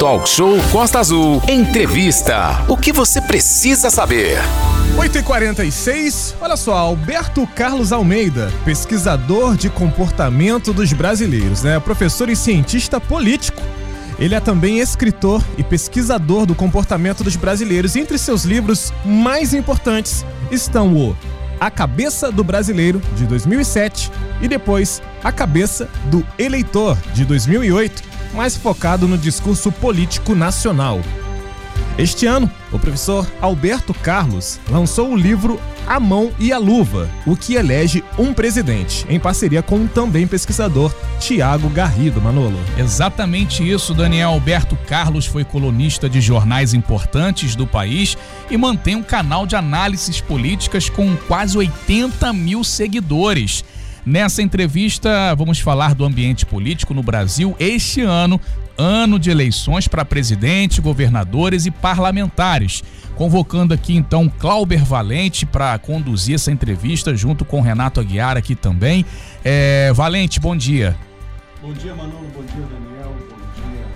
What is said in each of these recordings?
Talk Show Costa Azul. Entrevista. O que você precisa saber? 8h46, olha só, Alberto Carlos Almeida, pesquisador de comportamento dos brasileiros, né? Professor e cientista político. Ele é também escritor e pesquisador do comportamento dos brasileiros. Entre seus livros mais importantes estão o A Cabeça do Brasileiro, de 2007, e depois A Cabeça do Eleitor, de 2008, mais focado no discurso político nacional. Este ano, o professor Alberto Carlos lançou o livro A Mão e a Luva, o que elege um presidente, em parceria com o também pesquisador Tiago Garrido, Manolo. Exatamente isso, Daniel Alberto Carlos foi colunista de jornais importantes do país e mantém um canal de análises políticas com quase 80 mil seguidores. Nessa entrevista, vamos falar do ambiente político no Brasil este ano, ano de eleições para presidente, governadores e parlamentares. Convocando aqui então Clauber Valente para conduzir essa entrevista junto com Renato Aguiar aqui também. É, Valente, bom dia. Bom dia, Manolo. Bom dia, Daniel. Bom dia,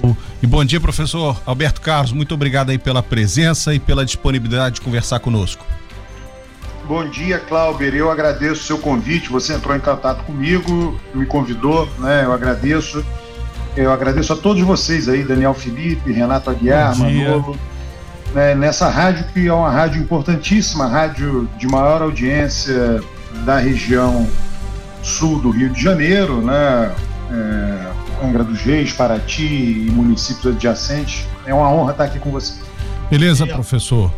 Renato. E bom dia, professor Alberto Carlos. Muito obrigado aí pela presença e pela disponibilidade de conversar conosco. Bom dia, Clauber. Eu agradeço o seu convite. Você entrou em contato comigo, me convidou, né? Eu agradeço. Eu agradeço a todos vocês aí, Daniel Felipe, Renato Aguiar, Manolo, né? nessa rádio que é uma rádio importantíssima, rádio de maior audiência da região sul do Rio de Janeiro, né? É, Angra dos Reis, Paraty e municípios adjacentes. É uma honra estar aqui com você. Beleza, professor.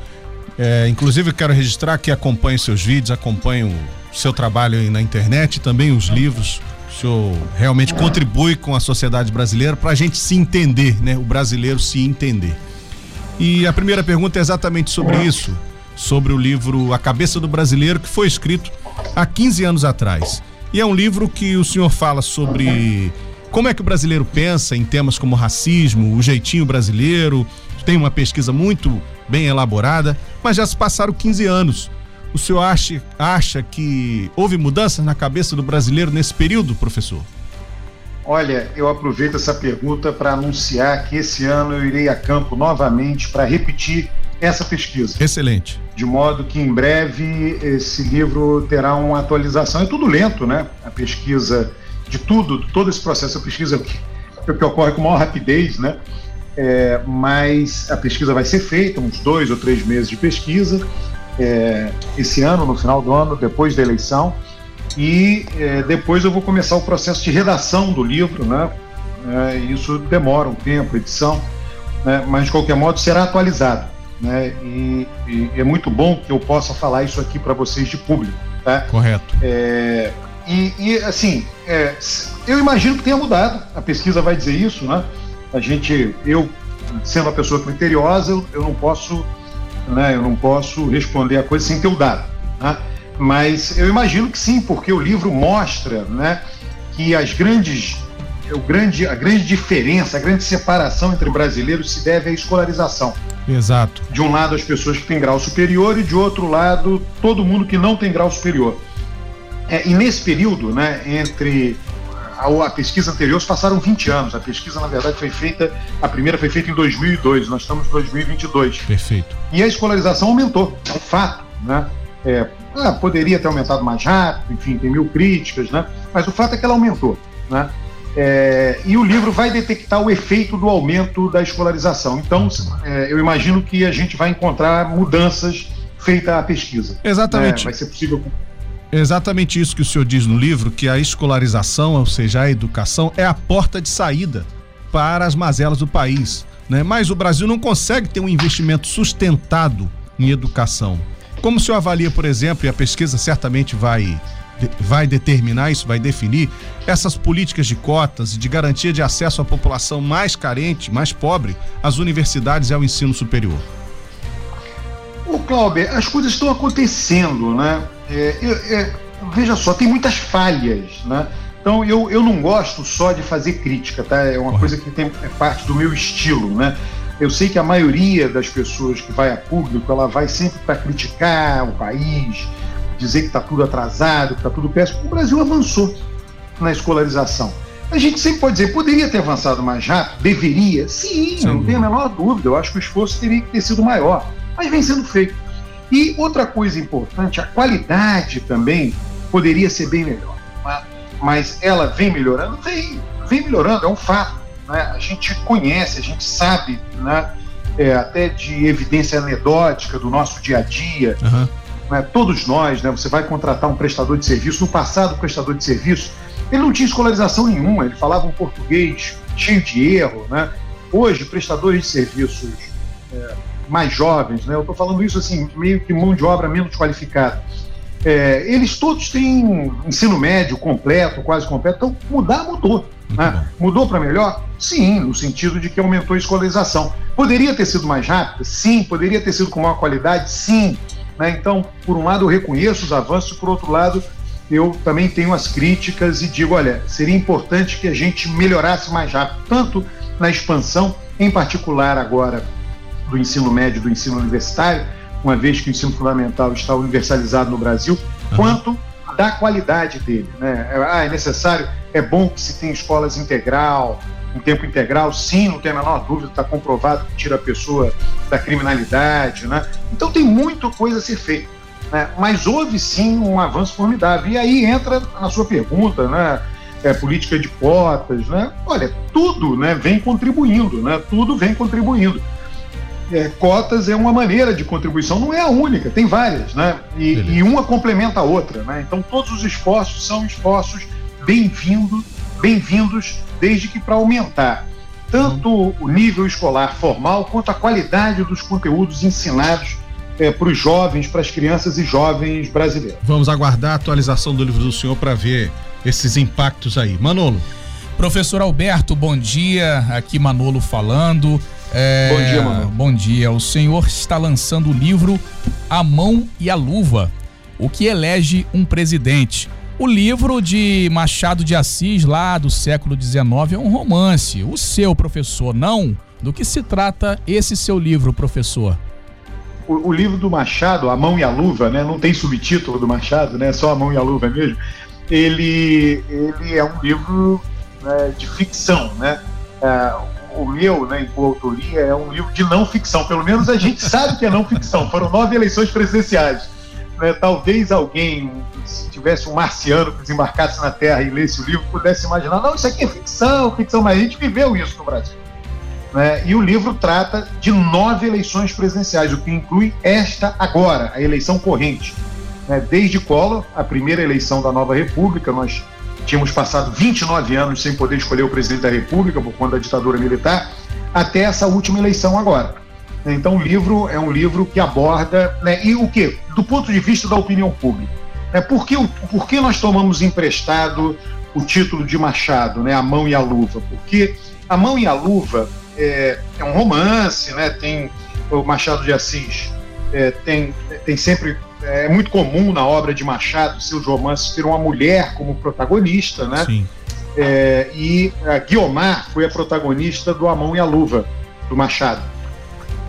É, inclusive, quero registrar que acompanho seus vídeos, acompanho o seu trabalho na internet, também os livros. O senhor realmente contribui com a sociedade brasileira para a gente se entender, né? O brasileiro se entender. E a primeira pergunta é exatamente sobre isso, sobre o livro A Cabeça do Brasileiro, que foi escrito há 15 anos atrás. E é um livro que o senhor fala sobre como é que o brasileiro pensa em temas como racismo, o jeitinho brasileiro. Tem uma pesquisa muito bem elaborada, mas já se passaram 15 anos. O senhor acha, acha que houve mudanças na cabeça do brasileiro nesse período, professor? Olha, eu aproveito essa pergunta para anunciar que esse ano eu irei a campo novamente para repetir essa pesquisa. Excelente. De modo que em breve esse livro terá uma atualização. É tudo lento, né? A pesquisa de tudo, todo esse processo, a pesquisa que, que ocorre com maior rapidez, né? É, mas a pesquisa vai ser feita, uns dois ou três meses de pesquisa, é, esse ano, no final do ano, depois da eleição, e é, depois eu vou começar o processo de redação do livro, né? É, isso demora um tempo, edição, né? mas de qualquer modo será atualizado. Né? E, e é muito bom que eu possa falar isso aqui para vocês de público. Tá? Correto. É, e, e, assim, é, eu imagino que tenha mudado, a pesquisa vai dizer isso, né? A gente, eu sendo uma pessoa criteriosa, eu, eu não posso, né, eu não posso responder a coisa sem ter o dado. Né? Mas eu imagino que sim, porque o livro mostra, né, que as grandes, o grande, a grande diferença, a grande separação entre brasileiros se deve à escolarização. Exato. De um lado as pessoas que têm grau superior e de outro lado todo mundo que não tem grau superior. É, e nesse período, né, entre a, a, pesquisa anterior se passaram 20 anos. A pesquisa, na verdade, foi feita, a primeira foi feita em 2002, nós estamos em 2022. Perfeito. E a escolarização aumentou, é um fato, né? É, ah, poderia ter aumentado mais rápido, enfim, tem mil críticas, né? Mas o fato é que ela aumentou, né? É, e o livro vai detectar o efeito do aumento da escolarização. Então, é, eu imagino que a gente vai encontrar mudanças feita a pesquisa. Exatamente. Né? Vai ser possível exatamente isso que o senhor diz no livro, que a escolarização, ou seja, a educação, é a porta de saída para as mazelas do país. Né? Mas o Brasil não consegue ter um investimento sustentado em educação. Como o senhor avalia, por exemplo, e a pesquisa certamente vai, vai determinar isso, vai definir, essas políticas de cotas e de garantia de acesso à população mais carente, mais pobre, às universidades e ao ensino superior? Ô, Cláudio, as coisas estão acontecendo, né? É, é, veja só, tem muitas falhas, né? Então eu, eu não gosto só de fazer crítica, tá? É uma coisa que tem, é parte do meu estilo, né? Eu sei que a maioria das pessoas que vai a público, ela vai sempre para criticar o país, dizer que está tudo atrasado, que está tudo péssimo. O Brasil avançou na escolarização. A gente sempre pode dizer, poderia ter avançado mais rápido? Deveria? Sim, Sim. não tenho a menor dúvida. Eu acho que o esforço teria que ter sido maior. Mas vem sendo feito. E outra coisa importante, a qualidade também poderia ser bem melhor. Né? Mas ela vem melhorando? Vem, vem melhorando, é um fato. Né? A gente conhece, a gente sabe, né? É, até de evidência anedótica do nosso dia a dia. Uhum. Todos nós, né? você vai contratar um prestador de serviço. No passado, o prestador de serviço ele não tinha escolarização nenhuma, ele falava um português cheio de erro. Né? Hoje, prestadores de serviços é, mais jovens, né? eu estou falando isso assim, meio que mão de obra menos qualificada. É, eles todos têm ensino médio completo, quase completo, então mudar mudou. Né? Mudou para melhor? Sim, no sentido de que aumentou a escolarização. Poderia ter sido mais rápida? Sim. Poderia ter sido com maior qualidade? Sim. Né? Então, por um lado, eu reconheço os avanços, por outro lado, eu também tenho as críticas e digo: olha, seria importante que a gente melhorasse mais rápido, tanto na expansão, em particular agora do ensino médio, do ensino universitário, uma vez que o ensino fundamental está universalizado no Brasil, uhum. quanto da qualidade dele. Né? Ah, é necessário, é bom que se tenha escolas integral, em tempo integral, sim, não tem a menor dúvida, está comprovado que tira a pessoa da criminalidade. Né? Então tem muita coisa a ser feita. Né? Mas houve sim um avanço formidável. E aí entra a sua pergunta, né? É, política de cotas, né? Olha, tudo né, vem contribuindo, né? Tudo vem contribuindo é, cotas é uma maneira de contribuição, não é a única, tem várias, né? E, e uma complementa a outra, né? Então todos os esforços são esforços bem-vindos, bem-vindos, desde que para aumentar tanto o nível escolar formal quanto a qualidade dos conteúdos ensinados é, para os jovens, para as crianças e jovens brasileiros. Vamos aguardar a atualização do livro do senhor para ver esses impactos aí. Manolo. Professor Alberto, bom dia. Aqui Manolo falando. É, bom dia, mano. Bom dia. O senhor está lançando o livro A Mão e a Luva, o que elege um presidente. O livro de Machado de Assis, lá do século XIX, é um romance. O seu, professor, não? Do que se trata esse seu livro, professor? O, o, livro do Machado, A Mão e a Luva, né? Não tem subtítulo do Machado, né? Só A Mão e a Luva mesmo. Ele, ele é um livro né, de ficção, né? É, o meu, né, em coautoria, é um livro de não ficção. Pelo menos a gente sabe que é não ficção. Foram nove eleições presidenciais. Né? Talvez alguém, se tivesse um marciano que desembarcasse na Terra e lesse o livro, pudesse imaginar: não, isso aqui é ficção, ficção, mas a gente viveu isso no Brasil. Né? E o livro trata de nove eleições presidenciais, o que inclui esta agora, a eleição corrente. Né? Desde Collor, a primeira eleição da nova República, nós tínhamos passado 29 anos sem poder escolher o presidente da República por conta da ditadura militar, até essa última eleição agora. Então, o livro é um livro que aborda. Né, e o que? Do ponto de vista da opinião pública. Né, por, que, por que nós tomamos emprestado o título de Machado, né, A Mão e a Luva? Porque A Mão e a Luva é, é um romance, né, tem o Machado de Assis, é, tem, tem sempre é muito comum na obra de Machado, seus romances, ter uma mulher como protagonista, né? Sim. É, e a Guiomar foi a protagonista do A Mão e a Luva, do Machado.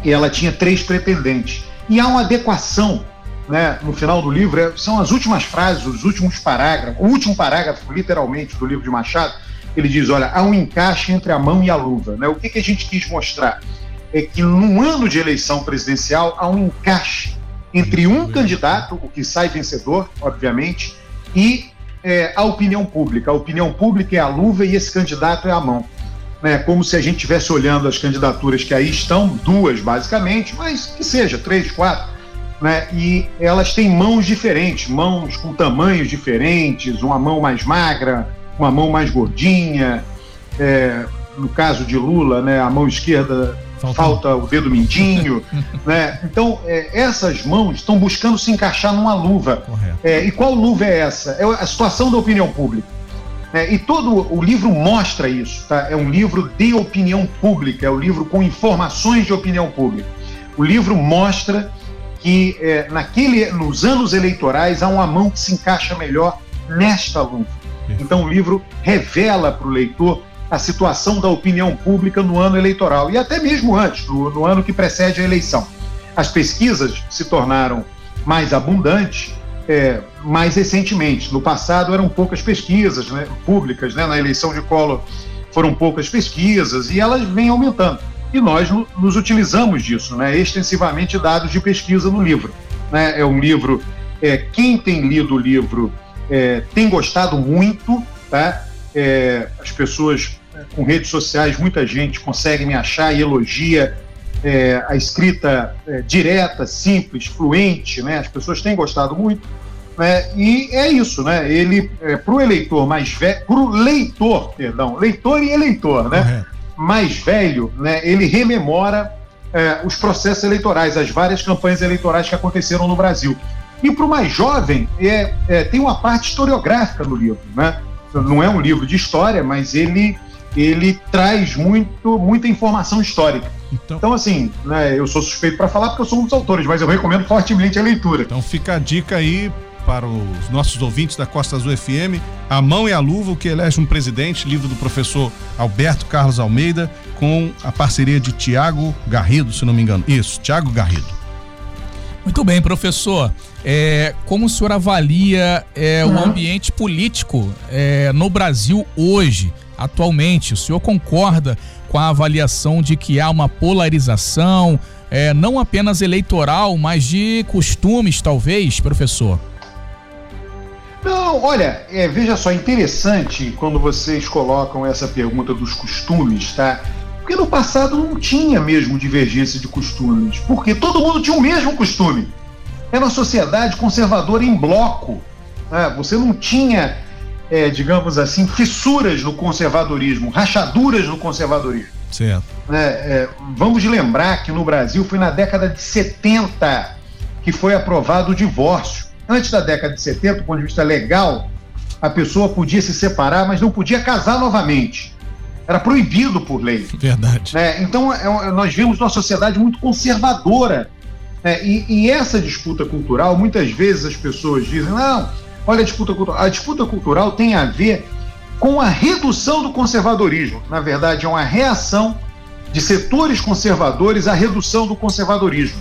E ela tinha três pretendentes. E há uma adequação né, no final do livro, é, são as últimas frases, os últimos parágrafos, o último parágrafo, literalmente, do livro de Machado, ele diz: olha, há um encaixe entre a mão e a luva. Né? O que, que a gente quis mostrar? É que num ano de eleição presidencial há um encaixe entre um candidato, o que sai vencedor, obviamente, e é, a opinião pública. A opinião pública é a luva e esse candidato é a mão. Né? Como se a gente estivesse olhando as candidaturas que aí estão, duas basicamente, mas que seja, três, quatro. Né? E elas têm mãos diferentes, mãos com tamanhos diferentes, uma mão mais magra, uma mão mais gordinha. É, no caso de Lula, né, a mão esquerda falta o dedo mindinho, né? Então, é, essas mãos estão buscando se encaixar numa luva. É, e qual luva é essa? É a situação da opinião pública. É, e todo o livro mostra isso, tá? É um livro de opinião pública, é um livro com informações de opinião pública. O livro mostra que é, naquele, nos anos eleitorais há uma mão que se encaixa melhor nesta luva. Então o livro revela para o leitor a situação da opinião pública no ano eleitoral e até mesmo antes, no, no ano que precede a eleição. As pesquisas se tornaram mais abundantes. É, mais recentemente. No passado eram poucas pesquisas né, públicas, né, na eleição de Collor foram poucas pesquisas e elas vêm aumentando. E nós nos utilizamos disso, né, extensivamente dados de pesquisa no livro. Né? É um livro, é, quem tem lido o livro é, tem gostado muito, tá? É, as pessoas com redes sociais, muita gente consegue me achar e elogia é, a escrita é, direta, simples, fluente, né? As pessoas têm gostado muito. Né? E é isso, né? Ele, é, para o eleitor mais velho, para o leitor, perdão, leitor e eleitor, né? Mais velho, né? Ele rememora é, os processos eleitorais, as várias campanhas eleitorais que aconteceram no Brasil. E para o mais jovem, é, é, tem uma parte historiográfica no livro, né? Não é um livro de história, mas ele ele traz muito, muita informação histórica. Então, então assim, né, eu sou suspeito para falar porque eu sou um dos autores, mas eu recomendo fortemente a leitura. Então fica a dica aí para os nossos ouvintes da Costa Azul FM, A Mão e a Luva, o que elege um presidente, livro do professor Alberto Carlos Almeida, com a parceria de Tiago Garrido, se não me engano. Isso, Tiago Garrido. Muito bem, professor. É, como o senhor avalia é, uhum. o ambiente político é, no Brasil hoje, atualmente? O senhor concorda com a avaliação de que há uma polarização, é, não apenas eleitoral, mas de costumes, talvez, professor? Não, olha, é, veja só, interessante quando vocês colocam essa pergunta dos costumes, tá? Porque no passado não tinha mesmo divergência de costumes, porque todo mundo tinha o mesmo costume. Era uma sociedade conservadora em bloco. Né? Você não tinha, é, digamos assim, fissuras no conservadorismo, rachaduras no conservadorismo. Certo. É, é, vamos lembrar que no Brasil foi na década de 70 que foi aprovado o divórcio. Antes da década de 70, do ponto de vista legal, a pessoa podia se separar, mas não podia casar novamente. Era proibido por lei. Verdade. Né? Então, é, nós vemos uma sociedade muito conservadora. Né? E, e, essa disputa cultural, muitas vezes as pessoas dizem: não, olha a disputa cultural. A disputa cultural tem a ver com a redução do conservadorismo. Na verdade, é uma reação de setores conservadores à redução do conservadorismo.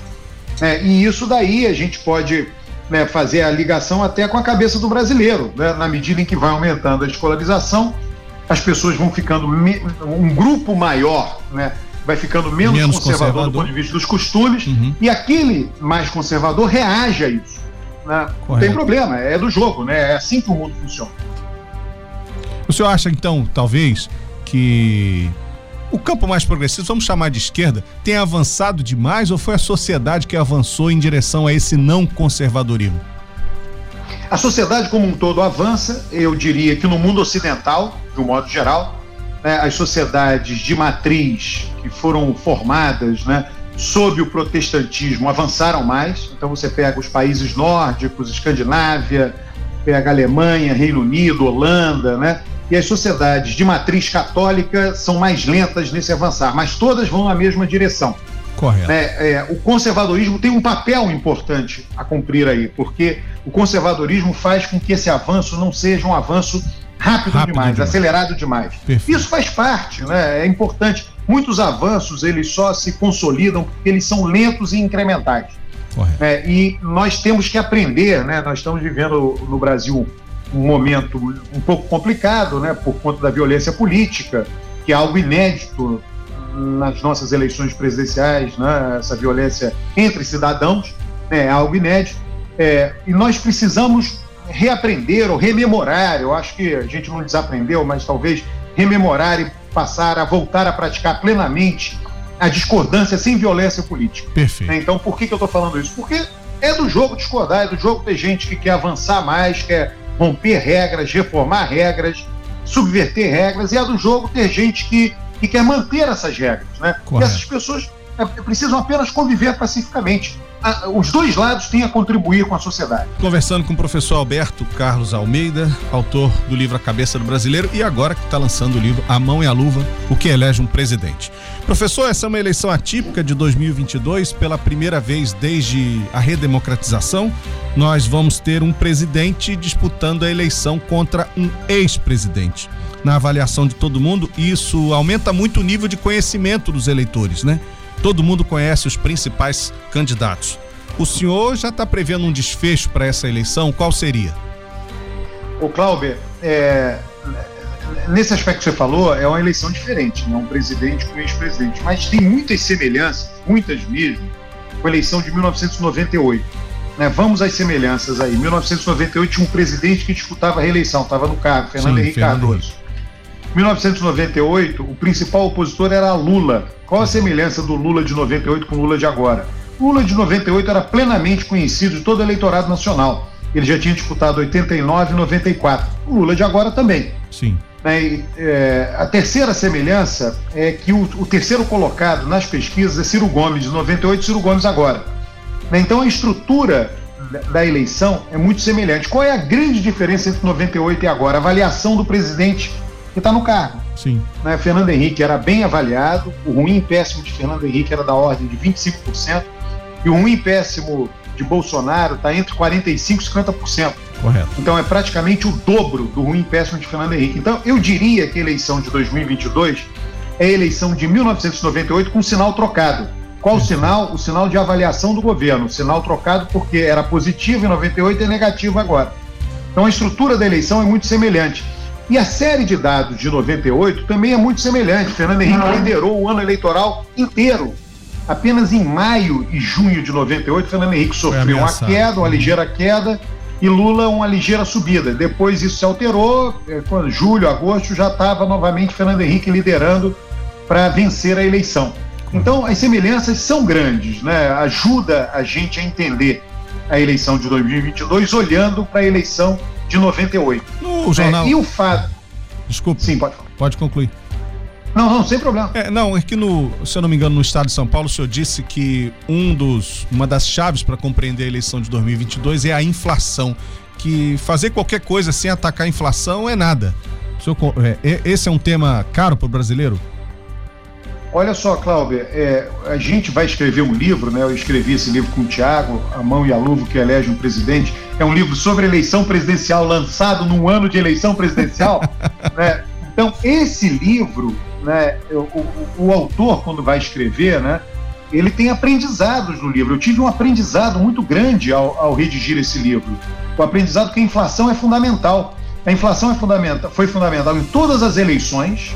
É, e isso daí a gente pode né, fazer a ligação até com a cabeça do brasileiro, né, na medida em que vai aumentando a escolarização, as pessoas vão ficando um grupo maior, né, vai ficando menos, menos conservador, conservador, do ponto de vista dos costumes, uhum. e aquele mais conservador reage a isso. Né? Não tem problema, é do jogo, né? É assim que o mundo funciona. O senhor acha, então, talvez, que o campo mais progressista, vamos chamar de esquerda, tem avançado demais ou foi a sociedade que avançou em direção a esse não conservadorismo? A sociedade como um todo avança, eu diria que no mundo ocidental, de um modo geral, né, as sociedades de matriz que foram formadas né, sob o protestantismo avançaram mais. Então você pega os países nórdicos, Escandinávia, pega Alemanha, Reino Unido, Holanda, né? e as sociedades de matriz católica são mais lentas nesse avançar, mas todas vão na mesma direção. Correto. É, é, o conservadorismo tem um papel importante a cumprir aí, porque o conservadorismo faz com que esse avanço não seja um avanço rápido, rápido demais, demais, acelerado demais. Perfeito. Isso faz parte, né? é importante. Muitos avanços eles só se consolidam porque eles são lentos e incrementais. É, e nós temos que aprender, né? nós estamos vivendo no Brasil um momento um pouco complicado, né, por conta da violência política, que é algo inédito nas nossas eleições presidenciais, né, essa violência entre cidadãos, né, é algo inédito. É, e nós precisamos reaprender ou rememorar, eu acho que a gente não desaprendeu, mas talvez rememorar e passar a voltar a praticar plenamente a discordância sem violência política. Perfeito. Então, por que, que eu estou falando isso? Porque é do jogo discordar, é do jogo ter gente que quer avançar mais, quer romper regras, reformar regras, subverter regras, e é do jogo ter gente que, que quer manter essas regras. Né? E essas pessoas precisam apenas conviver pacificamente. Os dois lados têm a contribuir com a sociedade. Conversando com o professor Alberto Carlos Almeida, autor do livro A Cabeça do Brasileiro, e agora que está lançando o livro A Mão e a Luva, o que elege um presidente. Professor, essa é uma eleição atípica de 2022, pela primeira vez desde a redemocratização. Nós vamos ter um presidente disputando a eleição contra um ex-presidente. Na avaliação de todo mundo, isso aumenta muito o nível de conhecimento dos eleitores, né? Todo mundo conhece os principais candidatos. O senhor já está prevendo um desfecho para essa eleição? Qual seria? O Cláudio, é, nesse aspecto que você falou, é uma eleição diferente, né? um presidente com um ex-presidente, mas tem muitas semelhanças, muitas mesmo, com a eleição de 1998. Né? Vamos às semelhanças aí. 1998 tinha um presidente que disputava a reeleição, estava no cargo, Fernando Sim, Henrique. Cardoso. 1998, o principal opositor era Lula. Qual a semelhança do Lula de 98 com o Lula de agora? O Lula de 98 era plenamente conhecido de todo o eleitorado nacional. Ele já tinha disputado 89 e 94. O Lula de agora também. Sim. É, é, a terceira semelhança é que o, o, terceiro colocado nas pesquisas é Ciro Gomes, de 98 e Ciro Gomes agora. Né, então a estrutura da eleição é muito semelhante. Qual é a grande diferença entre 98 e agora? A avaliação do presidente que está no cargo. Sim. Né? Fernando Henrique era bem avaliado, o ruim e péssimo de Fernando Henrique era da ordem de 25%, e o ruim e péssimo de Bolsonaro está entre 45% e 50%. Correto. Então é praticamente o dobro do ruim e péssimo de Fernando Henrique. Então eu diria que a eleição de 2022 é a eleição de 1998 com sinal trocado. Qual o sinal? O sinal de avaliação do governo. O sinal trocado porque era positivo em 98 e é negativo agora. Então a estrutura da eleição é muito semelhante. E a série de dados de 98 também é muito semelhante. Fernando Henrique liderou o ano eleitoral inteiro Apenas em maio e junho de 98, Fernando Henrique sofreu uma queda, uma ligeira queda, e Lula uma ligeira subida. Depois isso se alterou, é, quando julho, agosto, já estava novamente Fernando Henrique liderando para vencer a eleição. Então, as semelhanças são grandes, né? Ajuda a gente a entender a eleição de 2022 olhando para a eleição de 98. No jornal... É, e o fato. Desculpe. Sim, pode. Pode concluir. Não, não, sem problema. É, não, é que no, se eu não me engano, no estado de São Paulo, o senhor disse que um dos, uma das chaves para compreender a eleição de 2022 é a inflação. Que fazer qualquer coisa sem atacar a inflação é nada. Senhor, é, esse é um tema caro para o brasileiro? Olha só, Cláudia, é, a gente vai escrever um livro, né? Eu escrevi esse livro com o Tiago, A Mão e a Luva que elege um presidente. É um livro sobre eleição presidencial, lançado num ano de eleição presidencial. né? Então, esse livro né, o, o, o, autor, quando vai escrever, né, ele tem aprendizados no livro. Eu tive um aprendizado muito grande ao, ao redigir esse livro. O aprendizado que a inflação é fundamental. A inflação é fundamental, foi fundamental em todas as eleições,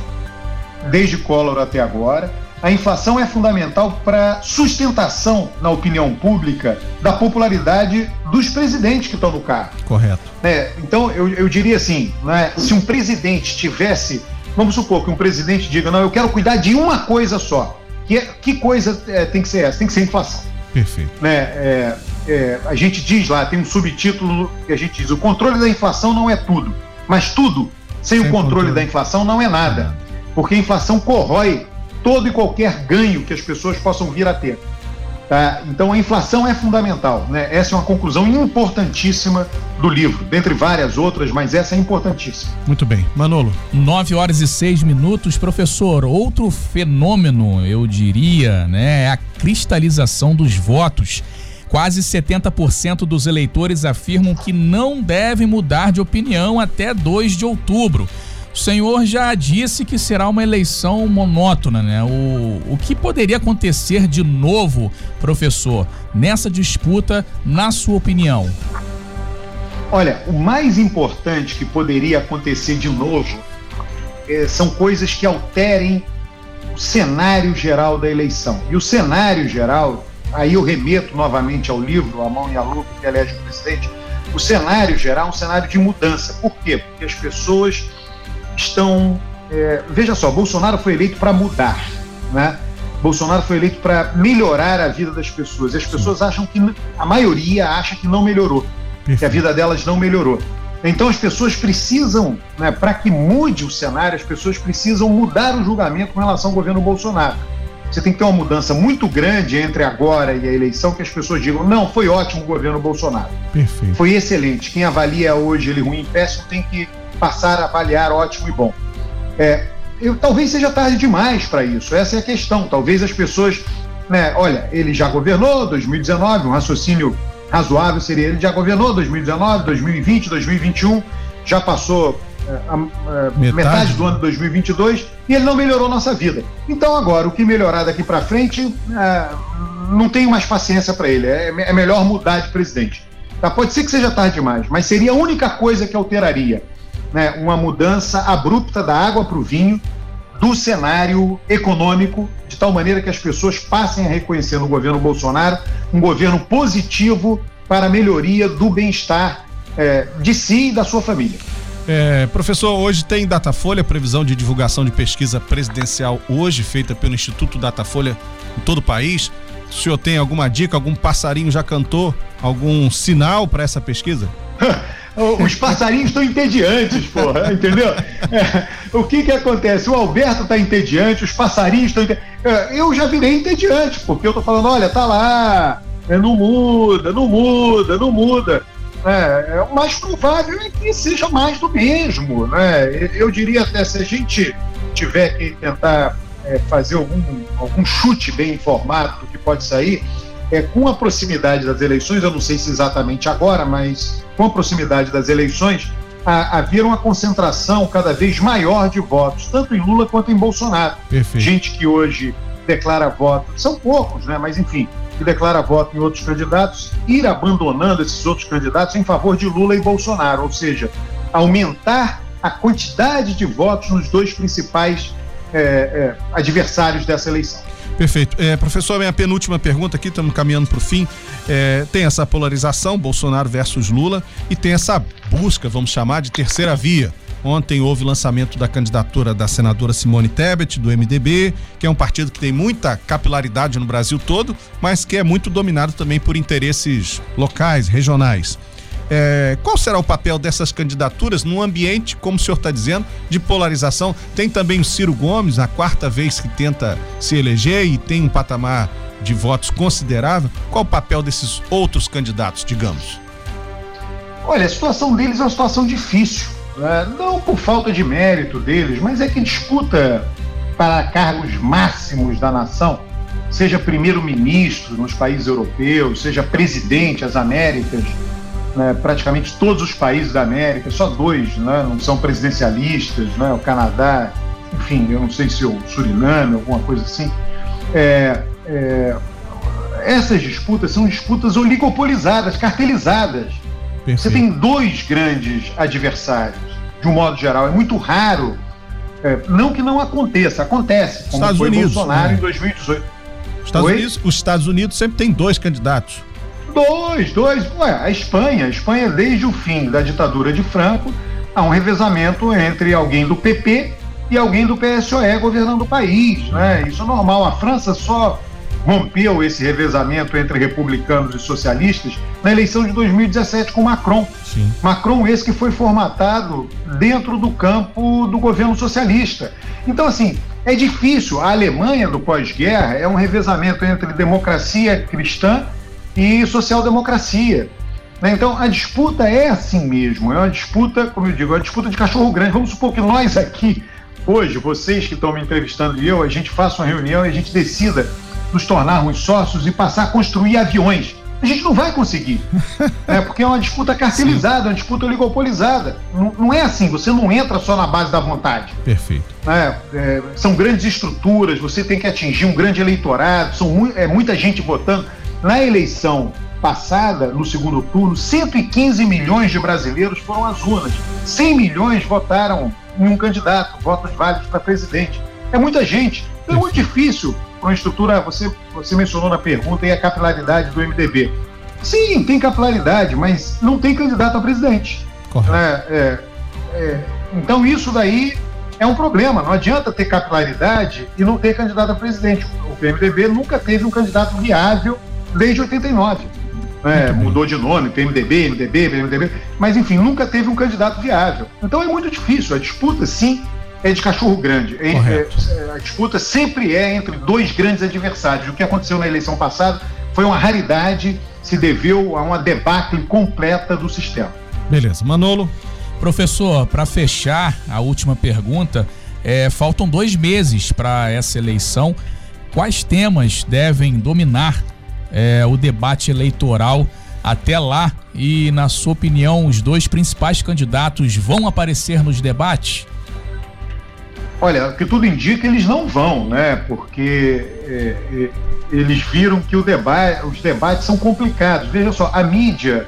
desde Collor até agora. A inflação é fundamental para sustentação na opinião pública da popularidade dos presidentes que estão no cargo. Correto. É, então, eu, eu diria assim: né, se um presidente tivesse Vamos supor que um presidente diga: não, eu quero cuidar de uma coisa só. Que, que coisa é, tem que ser essa? Tem que ser inflação. Perfeito. Né? É, é, a gente diz lá, tem um subtítulo que a gente diz: o controle da inflação não é tudo, mas tudo sem, sem o controle, controle, da inflação não é nada. Porque a inflação corrói todo e qualquer ganho que as pessoas possam vir a ter. Tá? Então a inflação é fundamental. Né? Essa é uma conclusão importantíssima do livro, dentre várias outras, mas essa é importantíssima. Muito bem. Manolo. Nove horas e seis minutos, professor. Outro fenômeno, eu diria, né, é a cristalização dos votos. Quase 70% dos eleitores afirmam que não devem mudar de opinião até 2 de outubro. O senhor já disse que será uma eleição monótona, né? O, o que poderia acontecer de novo, professor, nessa disputa, na sua opinião? Olha, o mais importante que poderia acontecer de novo é, são coisas que alterem o cenário geral da eleição. E o cenário geral, aí eu remeto novamente ao livro A Mão e a Luta que elege o presidente. O cenário geral é um cenário de mudança. Por quê? Porque as pessoas estão. É, veja só, Bolsonaro foi eleito para mudar, né? Bolsonaro foi eleito para melhorar a vida das pessoas. E as pessoas acham que, a maioria acha que não melhorou, Perfeito. que a vida delas não melhorou. Então as pessoas precisam, né, para que mude o cenário, as pessoas precisam mudar o julgamento com relação ao governo Bolsonaro. Você tem que ter uma mudança muito grande entre agora e a eleição que as pessoas digam: não, foi ótimo o governo Bolsonaro. Perfeito. Foi excelente. Quem avalia hoje ele ruim e péssimo tem que passar a avaliar ótimo e bom. É, eu, talvez seja tarde demais para isso, essa é a questão. Talvez as pessoas, né, olha, ele já governou 2019, um raciocínio razoável seria ele já governou 2019, 2020, 2021, já passou a, a metade. metade. do ano de 2022 e ele não melhorou nossa vida. Então agora, o que melhorar daqui para frente, é, não tenho mais paciência para ele. É, é, melhor mudar de presidente. Tá? Pode ser que seja tarde demais, mas seria a única coisa que alteraria. Né? Uma mudança abrupta da água para o vinho, do cenário econômico, de tal maneira que as pessoas passem a reconhecer no governo Bolsonaro um governo positivo para a melhoria do bem-estar é, de si e da sua família. É, professor, hoje tem Datafolha, previsão de divulgação de pesquisa presidencial hoje, feita pelo Instituto Datafolha em todo o país. O senhor tem alguma dica, algum passarinho já cantou, algum sinal para essa pesquisa? Os passarinhos estão entediantes, porra, entendeu? É, o que que acontece? O Alberto está entediante, os passarinhos estão. É, eu já virei entediante, porque eu tô falando, olha, tá lá, é, não muda, não muda, não muda. É, é, o mais provável é que seja mais do mesmo. Né? Eu diria até se a gente tiver que tentar é, fazer algum, algum chute bem informado do que pode sair, é, com a proximidade das eleições, eu não sei se exatamente agora, mas com a proximidade das eleições, a, havia uma concentração cada vez maior de votos, tanto em Lula quanto em Bolsonaro. Perfeito. Gente que hoje declara voto, são poucos, né? mas enfim, que declara voto em outros candidatos, ir abandonando esses outros candidatos em favor de Lula e Bolsonaro, ou seja, aumentar a quantidade de votos nos dois principais é, é, adversários dessa eleição. Perfeito. É, professor, minha penúltima pergunta aqui, estamos caminhando para o fim. É, tem essa polarização, Bolsonaro versus Lula, e tem essa busca, vamos chamar, de terceira via. Ontem houve lançamento da candidatura da senadora Simone Tebet, do MDB, que é um partido que tem muita capilaridade no Brasil todo, mas que é muito dominado também por interesses locais, regionais. É, qual será o papel dessas candidaturas num ambiente, como o senhor está dizendo, de polarização? Tem também o Ciro Gomes, a quarta vez que tenta se eleger e tem um patamar de votos considerável. Qual o papel desses outros candidatos, digamos? Olha, a situação deles é uma situação difícil né? não por falta de mérito deles, mas é que disputa para cargos máximos da nação, seja primeiro-ministro nos países europeus, seja presidente das Américas, né? praticamente todos os países da América, só dois né? não são presidencialistas, né? o Canadá, enfim, eu não sei se o Suriname, alguma coisa assim. É, é, essas disputas são disputas oligopolizadas, cartelizadas. Perfeito. Você tem dois grandes adversários de um modo geral. É muito raro. É, não que não aconteça, acontece. Como Estados foi Unidos, Bolsonaro né? em 2018. Estados Unidos, os Estados Unidos sempre tem dois candidatos. Dois, dois. Ué, a Espanha, a Espanha, desde o fim da ditadura de Franco, há um revezamento entre alguém do PP e alguém do PSOE governando o país. Né? Isso é normal. A França só rompeu esse revezamento entre republicanos e socialistas na eleição de 2017 com Macron. Sim. Macron, esse que foi formatado dentro do campo do governo socialista. Então, assim, é difícil. A Alemanha do pós-guerra é um revezamento entre democracia cristã e social-democracia. Né? Então, a disputa é assim mesmo. É uma disputa, como eu digo, é uma disputa de cachorro grande. Vamos supor que nós aqui, hoje, vocês que estão me entrevistando e eu, a gente faça uma reunião e a gente decida nos tornarmos sócios e passar a construir aviões. A gente não vai conseguir, né? porque é uma disputa cartelizada, uma disputa oligopolizada. Não, não, é assim, você não entra só na base da vontade. Perfeito. É, é, são grandes estruturas, você tem que atingir um grande eleitorado, são é, muita gente votando. Na eleição passada, no segundo turno, 115 milhões de brasileiros foram às urnas. 100 milhões votaram em um candidato, votos válidos para presidente. É muita gente. Então é muito difícil uma estrutura, você, você mencionou na pergunta, e a capilaridade do MDB. Sim, tem capilaridade, mas não tem candidato a presidente. Correto. É, é, é, então isso daí é um problema. Não adianta ter capilaridade e não ter candidato a presidente. O PMDB nunca teve um candidato viável desde 89. É, mudou de nome, PMDB, MDB, PMDB, mas enfim, nunca teve um candidato viável. Então é muito difícil. A disputa, sim, é de cachorro grande. É, é, a disputa sempre é entre dois grandes adversários. O que aconteceu na eleição passada foi uma raridade, se deveu a uma debacle completa do sistema. Beleza. Manolo? Professor, para fechar a última pergunta, é, faltam dois meses para essa eleição. Quais temas devem dominar é, o debate eleitoral até lá. E, na sua opinião, os dois principais candidatos vão aparecer nos debates? Olha, o que tudo indica, eles não vão, né? Porque é, é, eles viram que os debates são complicados. Veja só, a mídia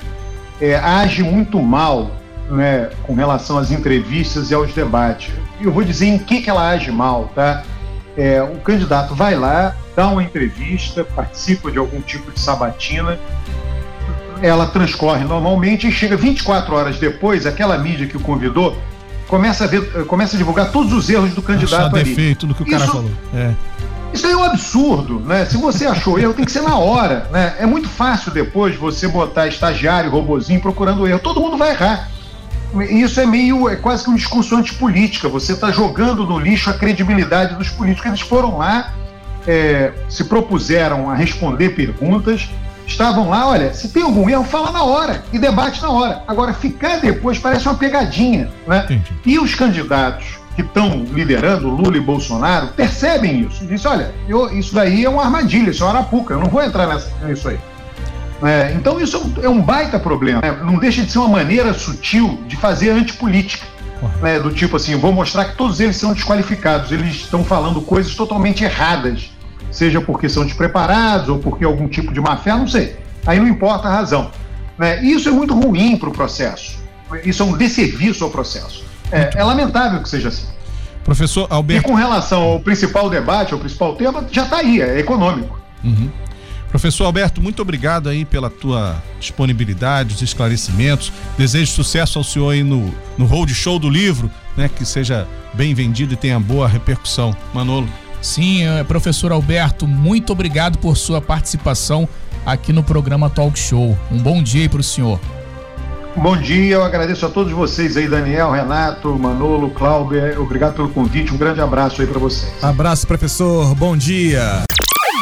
é, age muito mal né, com relação às entrevistas e aos debates. Eu vou dizer em que, que ela age mal, tá? É, o candidato vai lá, dá uma entrevista, participa de algum tipo de sabatina, ela transcorre normalmente e chega 24 horas depois, aquela mídia que o convidou começa a, ver, começa a divulgar todos os erros do candidato Achar ali. defeito do que o cara isso, falou. É. Isso é um absurdo, né? Se você achou erro, tem que ser na hora, né? É muito fácil depois você botar estagiário, robozinho procurando erro. Todo mundo vai errar. Isso é meio, é quase que um discurso antipolítica. Você está jogando no lixo a credibilidade dos políticos. Eles foram lá, é, se propuseram a responder perguntas, estavam lá, olha, se tem algum erro, fala na hora e debate na hora. Agora, ficar depois parece uma pegadinha, né? Entendi. E os candidatos que estão liderando, Lula e Bolsonaro, percebem isso. Dizem, olha, eu, isso daí é uma armadilha, isso é uma arapuca, eu não vou entrar nessa, nisso aí. É, então isso é um baita problema. Né? Não deixa de ser uma maneira sutil de fazer antipolítica. Né? Do tipo assim, vou mostrar que todos eles são desqualificados, eles estão falando coisas totalmente erradas, seja porque são despreparados ou porque algum tipo de má fé, não sei. Aí não importa a razão. Né? E isso é muito ruim para o processo. Isso é um desserviço ao processo. É, é lamentável que seja assim. Professor Alberto. E com relação ao principal debate, ao principal tema, já está aí, é econômico. Uhum. Professor Alberto, muito obrigado aí pela tua disponibilidade, os esclarecimentos. Desejo sucesso ao senhor aí no, no road show do livro, né? Que seja bem vendido e tenha boa repercussão. Manolo. Sim, eh, professor Alberto, muito obrigado por sua participação aqui no programa Talk Show. Um bom dia aí para o senhor. Bom dia, eu agradeço a todos vocês aí, Daniel, Renato, Manolo, Cláudio. Obrigado pelo convite, um grande abraço aí para vocês. Abraço, professor, bom dia.